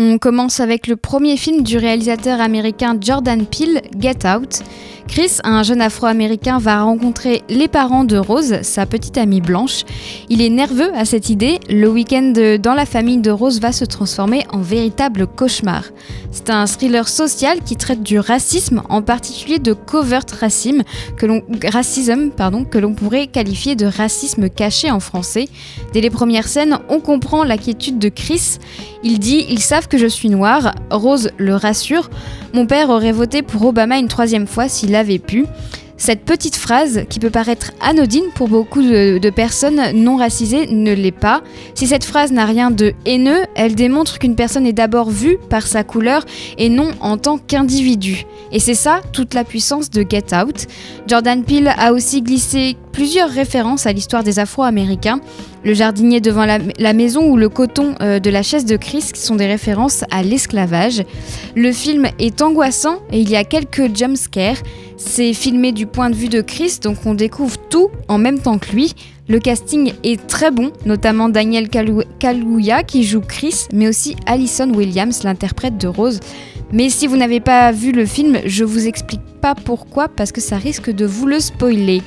On commence avec le premier film du réalisateur américain Jordan Peele, Get Out. Chris, un jeune afro-américain, va rencontrer les parents de Rose, sa petite amie blanche. Il est nerveux à cette idée. Le week-end dans la famille de Rose va se transformer en véritable cauchemar. C'est un thriller social qui traite du racisme, en particulier de covert racism, que l'on racism, pardon, que l'on pourrait qualifier de racisme caché en français. Dès les premières scènes, on comprend l'inquiétude de Chris. Il dit Ils savent que je suis noir. Rose le rassure. Mon père aurait voté pour Obama une troisième fois s'il pu. Cette petite phrase, qui peut paraître anodine pour beaucoup de, de personnes non racisées, ne l'est pas. Si cette phrase n'a rien de haineux, elle démontre qu'une personne est d'abord vue par sa couleur et non en tant qu'individu. Et c'est ça toute la puissance de Get Out. Jordan Peele a aussi glissé plusieurs références à l'histoire des Afro-Américains. Le jardinier devant la, maison ou le coton euh, de la chaise de Chris qui sont des références à l'esclavage. Le film est angoissant et il y a quelques jumpscares. C'est filmé du point de vue de Chris, donc on découvre tout en même temps que lui. Le casting est très bon, notamment Daniel Kaluuya qui joue Chris, mais aussi Alison Williams, l'interprète de Rose. Mais si vous n'avez pas vu le film, je vous explique pas pourquoi, parce que ça risque de vous le spoiler.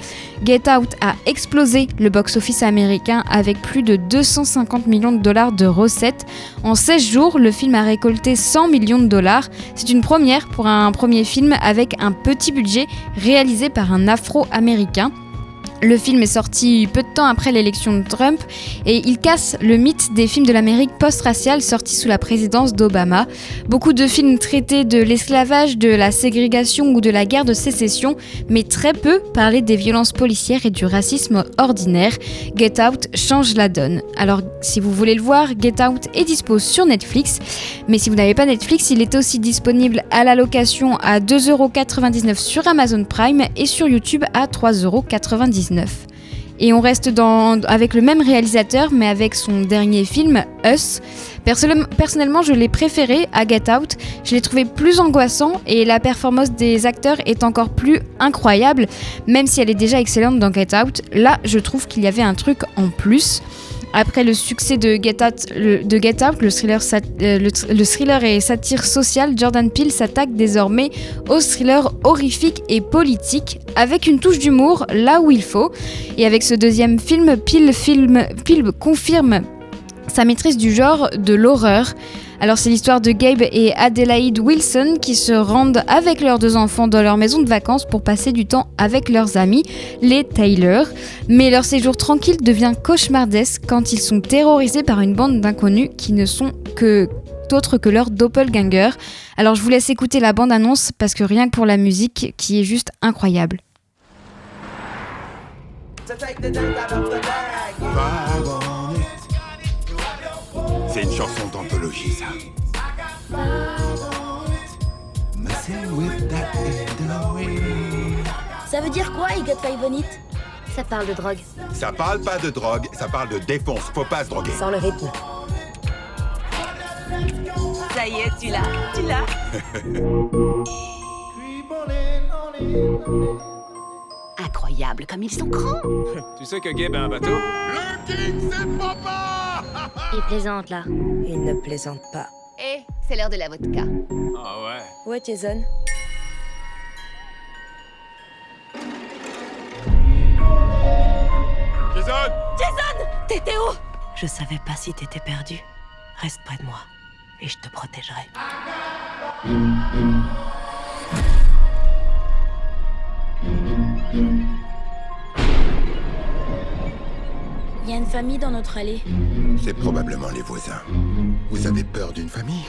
Get Out a explosé le box-office américain avec plus de 250 millions de dollars de recettes. En 16 jours, le film a récolté 100 millions de dollars. C'est une première pour un premier film avec un petit budget réalisé par un afro-américain. Le film est sorti peu de temps après l'élection de Trump et il casse le mythe des films de l'Amérique post-raciale sortis sous la présidence d'Obama. Beaucoup de films traitaient de l'esclavage, de la ségrégation ou de la guerre de sécession, mais très peu parlaient des violences policières et du racisme ordinaire. Get Out change la donne. Alors si vous voulez le voir, Get Out est dispo sur Netflix, mais si vous n'avez pas Netflix, il est aussi disponible à la location à 2,99€ sur Amazon Prime et sur YouTube à 3,99€. Et on reste avec le même réalisateur, mais avec son dernier film, Us. Personnellement, je l'ai préféré à Get Out. Je l'ai trouvé plus angoissant et la performance des acteurs est encore plus incroyable, même si elle est déjà excellente dans Get Out. Là, je trouve qu'il y avait un truc en plus. Après le succès de Get Out, le, thriller et satire sociale, Jordan Peele s'attaque désormais au thriller horrifique et politique, avec une touche d'humour là où il faut. Et avec ce deuxième film, Peele, film, Peele confirme sa maîtrise du genre de l'horreur. Alors c'est l'histoire de Gabe et Adelaide Wilson qui se rendent avec leurs deux enfants dans leur maison de vacances pour passer du temps avec leurs amis, les Taylor. Mais leur séjour tranquille devient cauchemardesque quand ils sont terrorisés par une bande d'inconnus qui ne sont que d'autres que leurs doppelganger. Alors je vous laisse écouter la bande-annonce parce que rien que pour la musique qui est juste incroyable. C'est une chanson d'anthologie, ça. Ça veut dire quoi, He Got Five on It Ça parle de drogue. Ça parle pas de drogue, ça parle de défonce. Faut pas se droguer. Sans le rythme. Ça y est, tu l'as, tu l'as. Incroyable comme ils sont grands. Tu sais que Gabe a un bateau? Il plaisante là. Il ne plaisante pas. Eh, c'est l'heure de la vodka. Ah ouais. Ouais, Jason. Jason Jason T'es Théo Je savais pas si t'étais perdu. Reste près de moi et je te protégerai. Il y a une famille dans notre allée. C'est probablement les voisins. Vous avez peur d'une famille?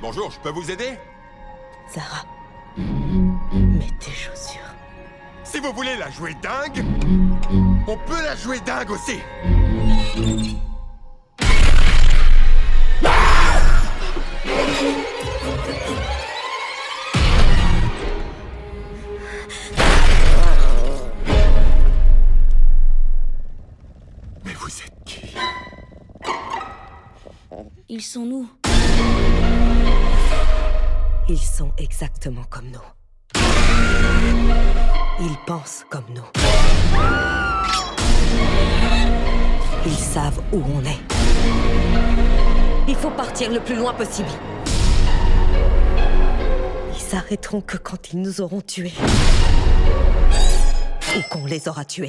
Bonjour, je peux vous aider? Zara. tes chaussures. Si vous voulez la jouer dingue, on peut la jouer dingue aussi. Ils sont nous. Ils sont exactement comme nous. Ils pensent comme nous. Ils savent où on est. Il faut partir le plus loin possible. Ils s'arrêteront que quand ils nous auront tués. Ou qu'on les aura tués.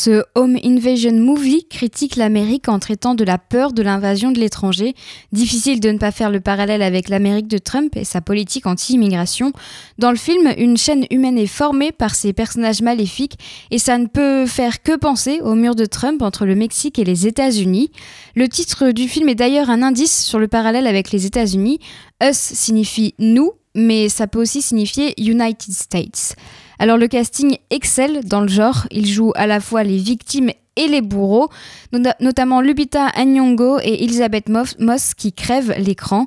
Ce Home Invasion Movie critique l'Amérique en traitant de la peur de l'invasion de l'étranger. Difficile de ne pas faire le parallèle avec l'Amérique de Trump et sa politique anti-immigration. Dans le film, une chaîne humaine est formée par ces personnages maléfiques et ça ne peut faire que penser au mur de Trump entre le Mexique et les États-Unis. Le titre du film est d'ailleurs un indice sur le parallèle avec les États-Unis. Us signifie nous, mais ça peut aussi signifier United States. Alors le casting excelle dans le genre, il joue à la fois les victimes et les bourreaux, not- notamment Lupita Nyong'o et Elizabeth Moss, Moss qui crèvent l'écran.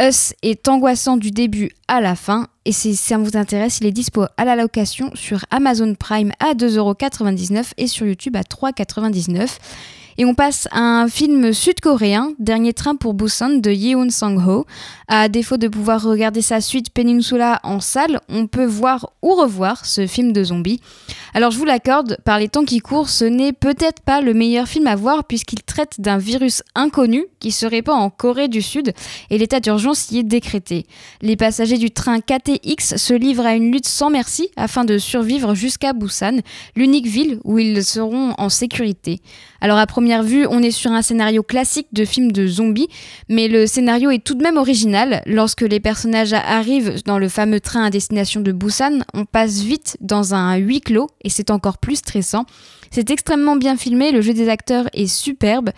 Us est angoissant du début à la fin, et si ça vous intéresse, il est dispo à la location sur Amazon Prime à 2,99€ et sur YouTube à 3,99€. Et on passe à un film sud-coréen, Dernier train pour Busan de Yeon Sang-ho. À défaut de pouvoir regarder sa suite Peninsula en salle, on peut voir ou revoir ce film de zombies. Alors je vous l'accorde, par les temps qui courent, ce n'est peut-être pas le meilleur film à voir puisqu'il traite d'un virus inconnu qui se répand en Corée du Sud et l'état d'urgence y est décrété. Les passagers du train KTX se livrent à une lutte sans merci afin de survivre jusqu'à Busan, l'unique ville où ils seront en sécurité. Alors à première vue, on est sur un scénario classique de film de zombies, mais le scénario est tout de même original. Lorsque les personnages arrivent dans le fameux train à destination de Busan, on passe vite dans un huis clos et c'est encore plus stressant. C'est extrêmement bien filmé, le jeu des acteurs est superbe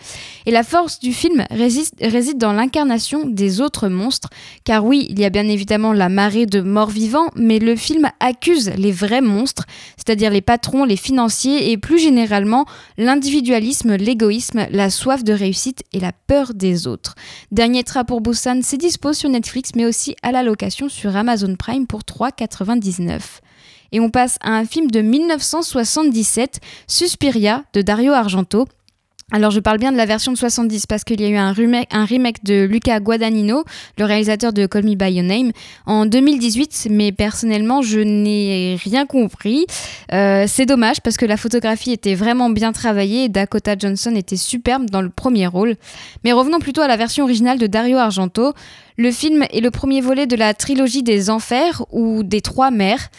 et la force du film réside dans l'incarnation des autres monstres. Car oui, il y a bien évidemment la marée de morts vivants, mais le film accuse les vrais monstres, c'est-à-dire les patrons, les financiers et plus généralement l'individualisme, l'égoïsme, la soif de réussite et la peur des autres. Dernier train pour Busan, c'est dispo sur Netflix mais aussi à la location sur Amazon Prime pour 3,99. Et on passe à un film de 1977, Suspiria, de Dario Argento. Alors je parle bien de la version de 70 parce qu'il y a eu un remake, de Luca Guadagnino, le réalisateur de Call Me By Your Name, en 2018, mais personnellement je n'ai rien compris. Euh, c'est dommage parce que la photographie était vraiment bien travaillée et Dakota Johnson était superbe dans le premier rôle. Mais revenons plutôt à la version originale de Dario Argento. Le film est le premier volet de la trilogie des Enfers ou des Trois Mers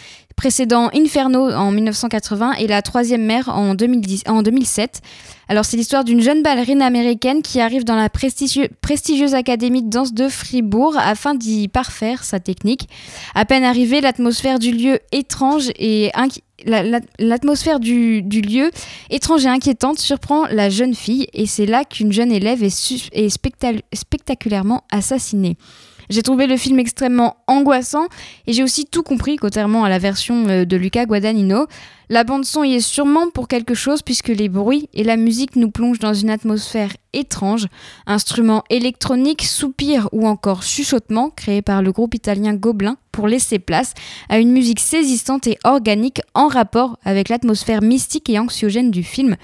précédant Inferno en 1980 et La Troisième Mer en, 2010, en 2007. Alors c'est l'histoire d'une jeune ballerine américaine qui arrive dans la prestigieuse académie de danse de Fribourg afin d'y parfaire sa technique. À peine arrivée, l'atmosphère du lieu étrange et l'atmosphère du, lieu étrange et inquiétante surprend la jeune fille et c'est là qu'une jeune élève est, spectaculairement assassinée. J'ai trouvé le film extrêmement angoissant et j'ai aussi tout compris, contrairement à la version euh, de Luca Guadagnino. La bande-son y est sûrement pour quelque chose puisque les bruits et la musique nous plongent dans une atmosphère étrange. Instruments électroniques, soupirs ou encore chuchotements créés par le groupe italien Gobelin pour laisser place à une musique saisissante et organique en rapport avec l'atmosphère mystique et anxiogène du film.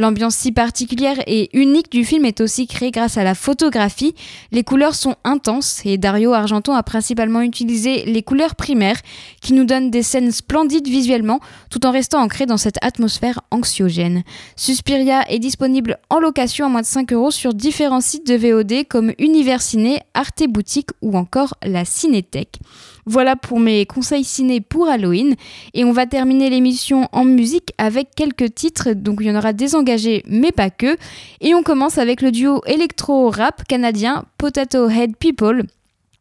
L'ambiance si particulière et unique du film est aussi créée grâce à la photographie. Les couleurs sont intenses et Dario Argento a principalement utilisé les couleurs primaires qui nous donnent des scènes splendides visuellement tout en restant ancré dans cette atmosphère anxiogène. Suspiria est disponible en location à moins de 5 euros sur différents sites de VOD comme Univers Ciné, Arte Boutique ou encore la Cinétech. Voilà pour mes conseils ciné pour Halloween. Et on va terminer l'émission en musique avec quelques titres. Donc il y en aura Désengagé engagés, mais pas que. Et on commence avec le duo électro-rap canadien Potato Head People.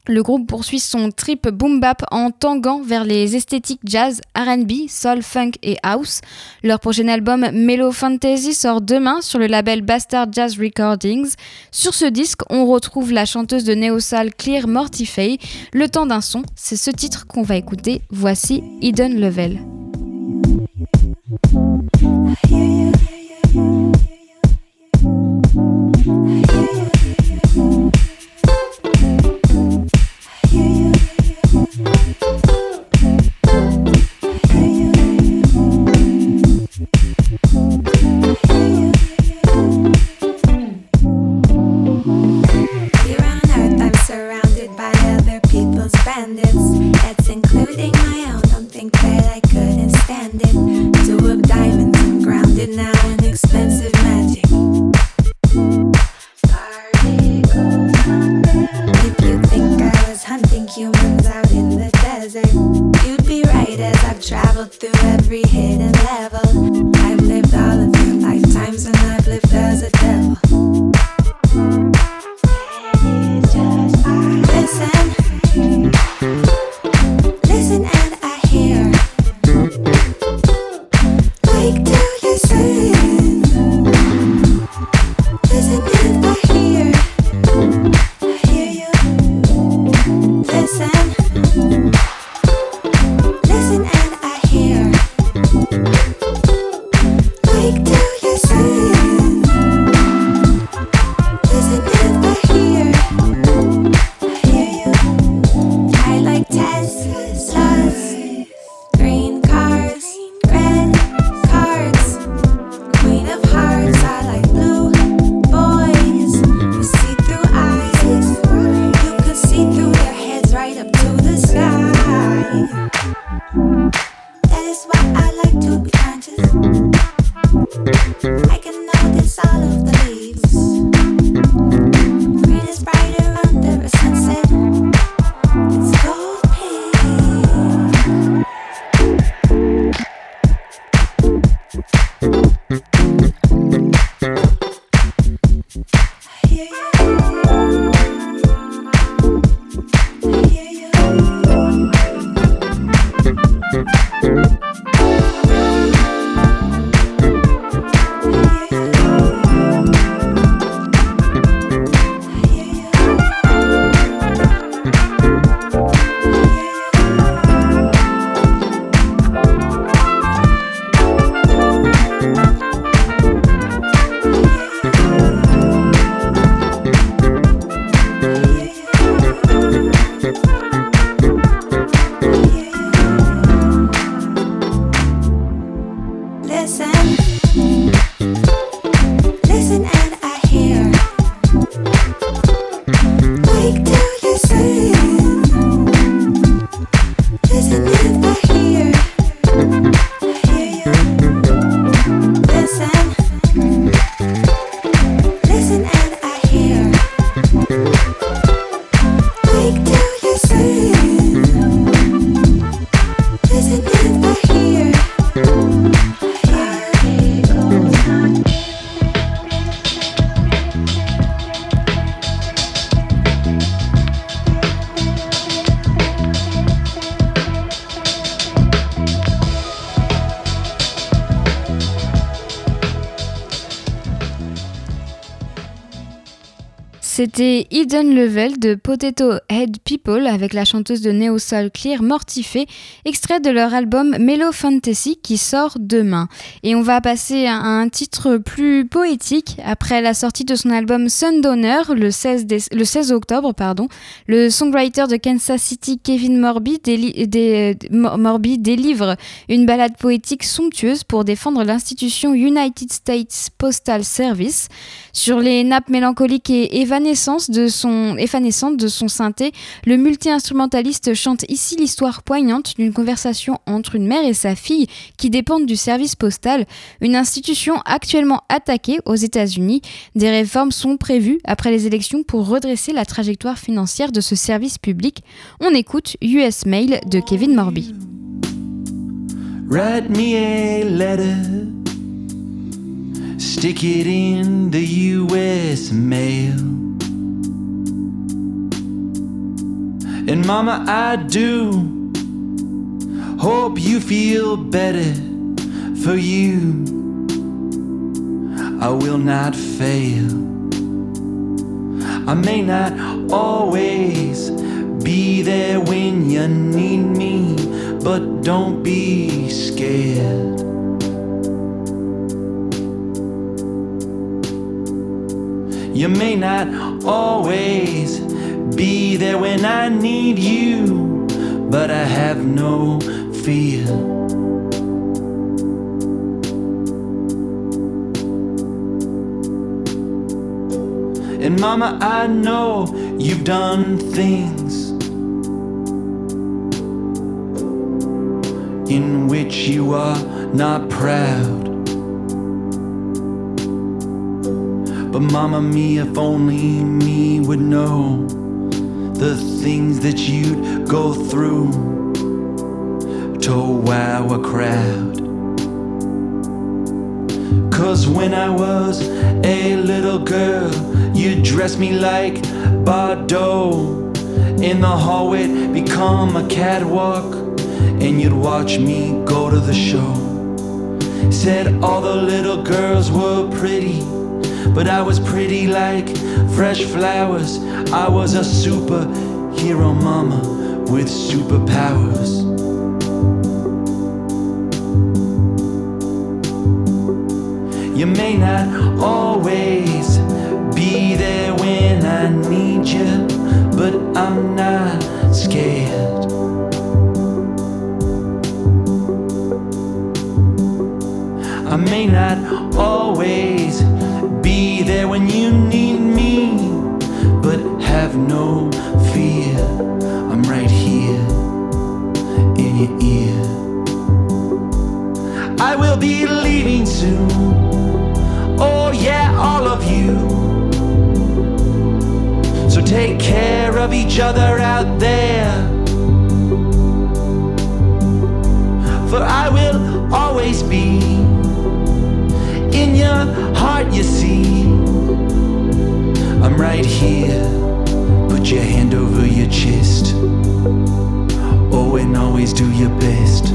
Le groupe poursuit son trip boom bap en tanguant vers les esthétiques jazz, R&B, soul, funk et house. Leur prochain album Mellow Fantasy sort demain sur le label Bastard Jazz Recordings. Sur ce disque, on retrouve la chanteuse de néo-soul Clear Mortifay. Le temps d'un son, c'est ce titre qu'on va écouter. Voici Hidden Level. yeah, yeah. C'était Hidden Level de Potato Head People avec la chanteuse de Neo Soul Clear Mortifé, extrait de leur album Mellow Fantasy qui sort demain. Et on va passer à un titre plus poétique. Après la sortie de son album Sundowner le 16, déce- le 16 octobre, pardon, le songwriter de Kansas City Kevin Morby, déli- dé- Mo- Morby délivre une balade poétique somptueuse pour défendre l'institution United States Postal Service. Sur les nappes mélancoliques et évanescentes de son, évanescentes de son le multi-instrumentaliste chante ici l'histoire poignante d'une conversation entre une mère et sa fille qui dépendent du service postal, une institution actuellement attaquée aux États-Unis. Des réformes sont prévues après les élections pour redresser la trajectoire financière de ce service public. On écoute US Mail de Kevin Morby. Write me a letter stick it in the US mail. And mama, I do hope you feel better for you. I will not fail. I may not always be there when you need me, but don't be scared. You may not always be there when I need you, but I have no fear. And mama, I know you've done things in which you are not proud. But mama, me, if only me would know the things that you'd go through to wow a crowd. Cause when I was a little girl, you dressed me like Bardot. In the hallway, become a catwalk, and you'd watch me go to the show. Said all the little girls were pretty, but I was pretty like fresh flowers. I was a superhero mama with superpowers. You may not always be there when I need you, but I'm not scared. I may not always there when you need me, but have no fear. I'm right here in your ear. I will be leaving soon. Oh, yeah, all of you. So take care of each other out there. For I will always be in your heart, you see. Right here. Put your hand over your chest. Oh, and always do your best.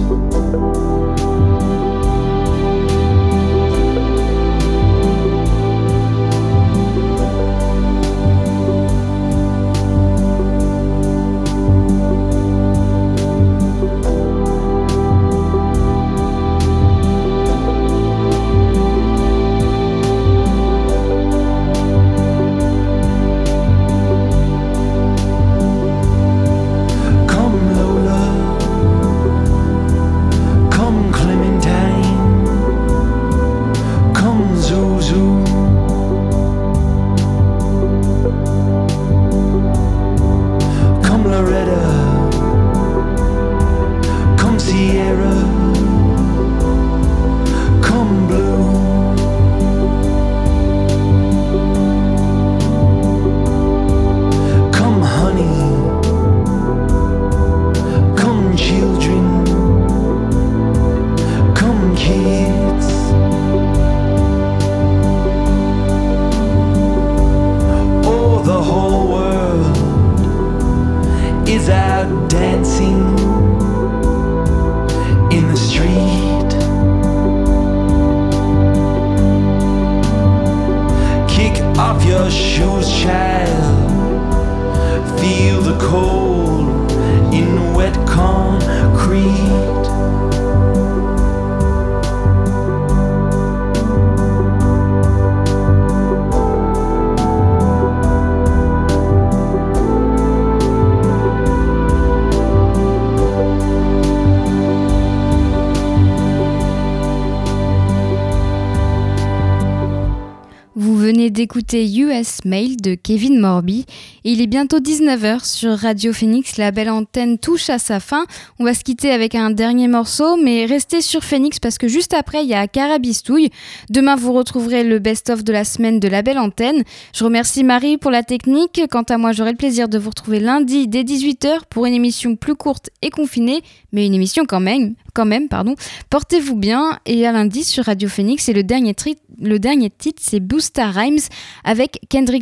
D'écouter Mail de Kevin Morby. Il est bientôt 19h sur Radio Phoenix. La belle antenne touche à sa fin. On va se quitter avec un dernier morceau, mais restez sur Phoenix parce que juste après, il y a Carabistouille. Demain, vous retrouverez le best-of de la semaine de la belle antenne. Je remercie Marie pour la technique. Quant à moi, j'aurai le plaisir de vous retrouver lundi dès 18h pour une émission plus courte et confinée, mais une émission quand même. Quand même pardon. Portez-vous bien et à lundi sur Radio Phoenix. Et le dernier, le dernier titre, c'est Boosta Rhymes avec Kendrick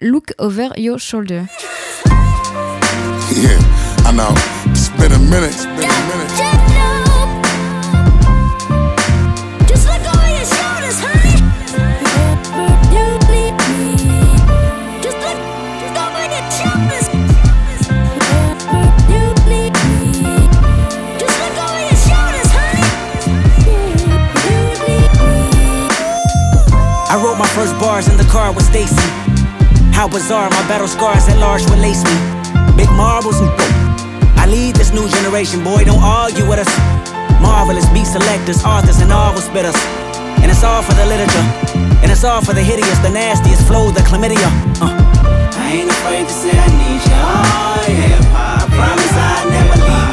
Look Over Your Shoulder. Bizarre, my battle scars at large will lace me. Big marbles and I lead this new generation, boy, don't argue with us. Marvelous beat selectors, authors, and novel spitters. And it's all for the literature. And it's all for the hideous, the nastiest flow, the chlamydia. Uh. I ain't afraid to say I need you. Oh, yeah. I promise I'll never leave.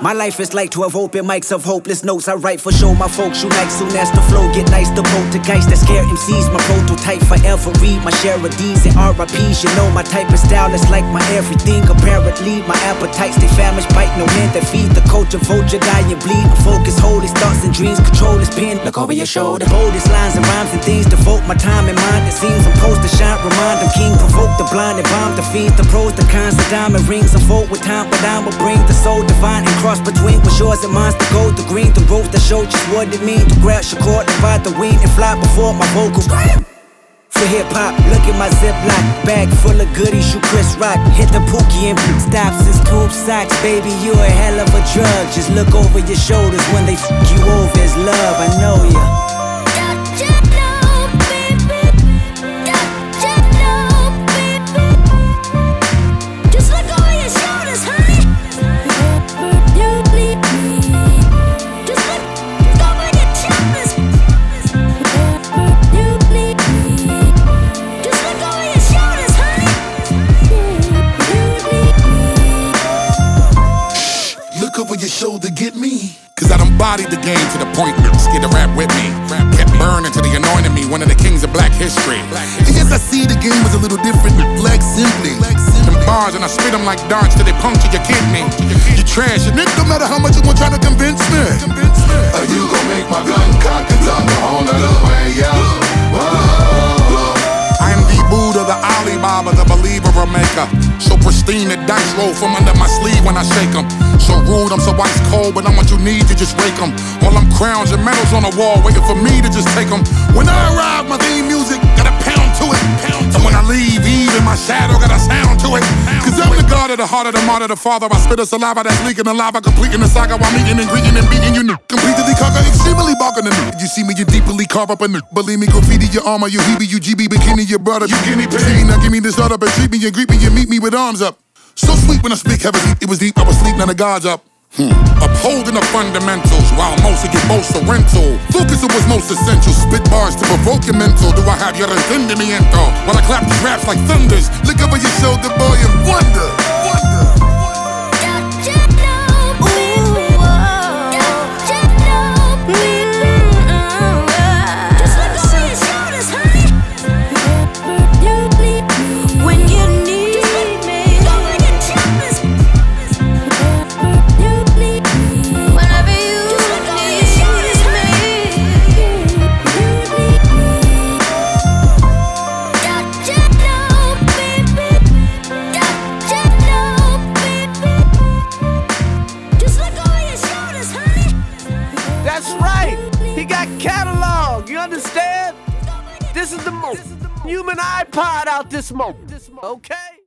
My life is like 12 open mics of hopeless notes. I write for show my folks unite soon as the flow get nice. The poltergeist that scare MCs, my prototype forever. Read my share of D's and RIPs. You know my type of style is like my everything. Apparently, my appetites they famished, bite no hand that feed the culture. Vulture, die and bleed. My focus, his thoughts and dreams. Control his pen. Look over your shoulder. Boldest lines and rhymes and things. Devote my time and mind. It seems I'm supposed to shine. Remind them king. Provoke the blind and bomb the fiends. The pros, the cons, the diamond rings. I vote with time, but I will bring the soul divine and cross between what's yours and mine's the gold, the green, the rose that show just what it means to grab your cord, divide the weed and fly before my vocals. For hip hop, look at my ziploc bag full of goodies. You Chris Rock, hit the pookie and stop since tube socks, baby. You a hell of a drug. Just look over your shoulders when they f you over. It's love, I know ya. Your shoulder, get me. Cause I done bodied the game to the point that scared to rap with me. Kept burning till they anointed me one of the kings of black history. And yes, I see the game was a little different, black simply. Them bars and I spit them like darts till they puncture your kidney. You trash, and it no matter how much you want trying to convince me. Are you gonna make my gun cock and talk a whole nother way, yeah? I am the Buddha, the Alibaba, the believer, maker. So pristine, the dice roll from under my sleeve when I shake 'em. So rude, I'm so ice cold, but I'm what you need to just rake 'em. All them crowns and medals on the wall, waiting for me to just take 'em. When I arrive, my theme music got a pound to it. And when I leave, even my shadow got a sound to it. Cause I'm the god of the heart of the martyr, the father. I spit a saliva that's leaking the lava, completing the saga while meeting and greeting and beating you. Completely conquer, extremely barking the Did you see me? You deeply carve up a new. Believe me, graffiti your armor, you heebie, you GB, bikini, your brother. You guinea pig. Now give me this up and treat me and greet me and meet me with arms up. So sweet when I speak, heavens, it was deep, I was sleep, now the gods up. Hmm. Upholding the fundamentals while most of you most are rental. Focus on what's most essential. Spit bars to provoke your mental. Do I have your entendimiento? While I clap these raps like thunders. Look over your shoulder, boy, and wonder. When an iPod out this moment. okay?